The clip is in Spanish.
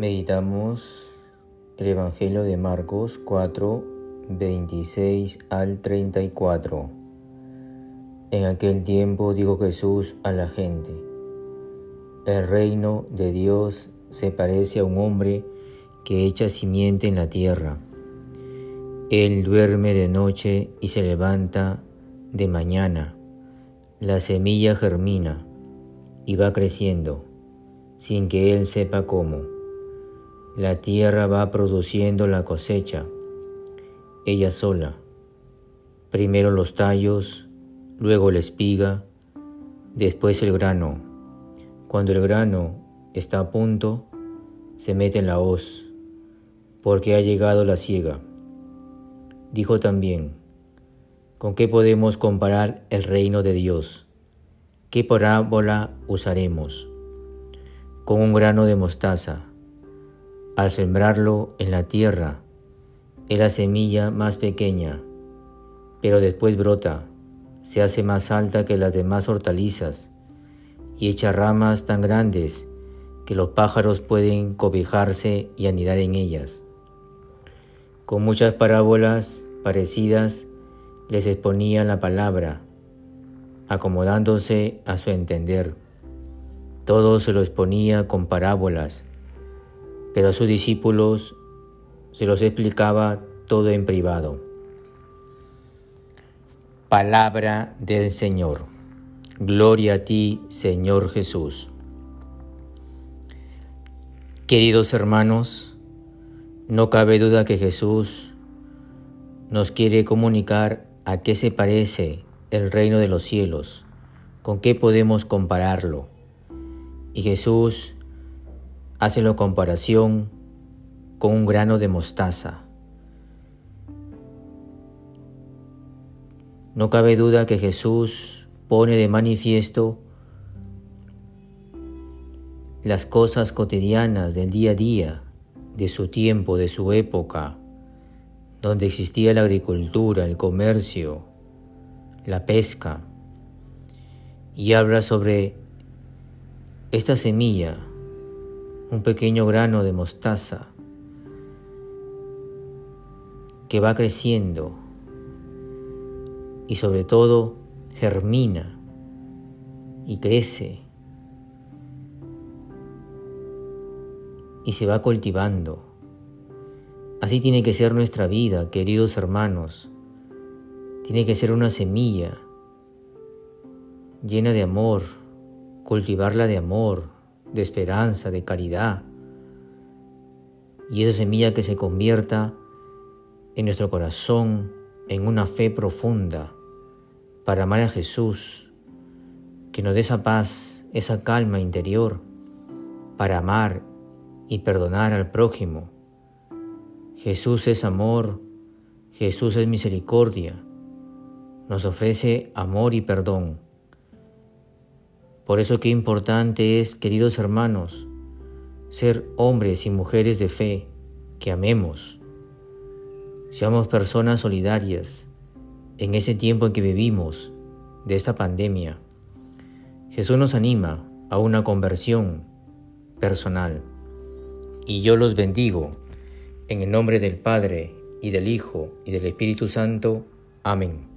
Meditamos el Evangelio de Marcos 4, 26 al 34. En aquel tiempo dijo Jesús a la gente, el reino de Dios se parece a un hombre que echa simiente en la tierra. Él duerme de noche y se levanta de mañana. La semilla germina y va creciendo, sin que él sepa cómo la tierra va produciendo la cosecha, ella sola. Primero los tallos, luego la espiga, después el grano. Cuando el grano está a punto, se mete en la hoz, porque ha llegado la siega. Dijo también, ¿con qué podemos comparar el reino de Dios? ¿Qué parábola usaremos? Con un grano de mostaza al sembrarlo en la tierra, es la semilla más pequeña, pero después brota, se hace más alta que las demás hortalizas y echa ramas tan grandes que los pájaros pueden cobijarse y anidar en ellas. Con muchas parábolas parecidas les exponía la palabra, acomodándose a su entender. Todo se lo exponía con parábolas pero a sus discípulos se los explicaba todo en privado. Palabra del Señor. Gloria a ti, Señor Jesús. Queridos hermanos, no cabe duda que Jesús nos quiere comunicar a qué se parece el reino de los cielos, con qué podemos compararlo. Y Jesús hace la comparación con un grano de mostaza. No cabe duda que Jesús pone de manifiesto las cosas cotidianas del día a día, de su tiempo, de su época, donde existía la agricultura, el comercio, la pesca, y habla sobre esta semilla un pequeño grano de mostaza que va creciendo y sobre todo germina y crece y se va cultivando. Así tiene que ser nuestra vida, queridos hermanos. Tiene que ser una semilla llena de amor, cultivarla de amor, de esperanza, de caridad. Y esa semilla que se convierta en nuestro corazón en una fe profunda para amar a Jesús, que nos dé esa paz, esa calma interior para amar y perdonar al prójimo. Jesús es amor, Jesús es misericordia, nos ofrece amor y perdón. Por eso qué importante es, queridos hermanos, ser hombres y mujeres de fe, que amemos. Seamos personas solidarias en ese tiempo en que vivimos de esta pandemia. Jesús nos anima a una conversión personal. Y yo los bendigo en el nombre del Padre y del Hijo y del Espíritu Santo. Amén.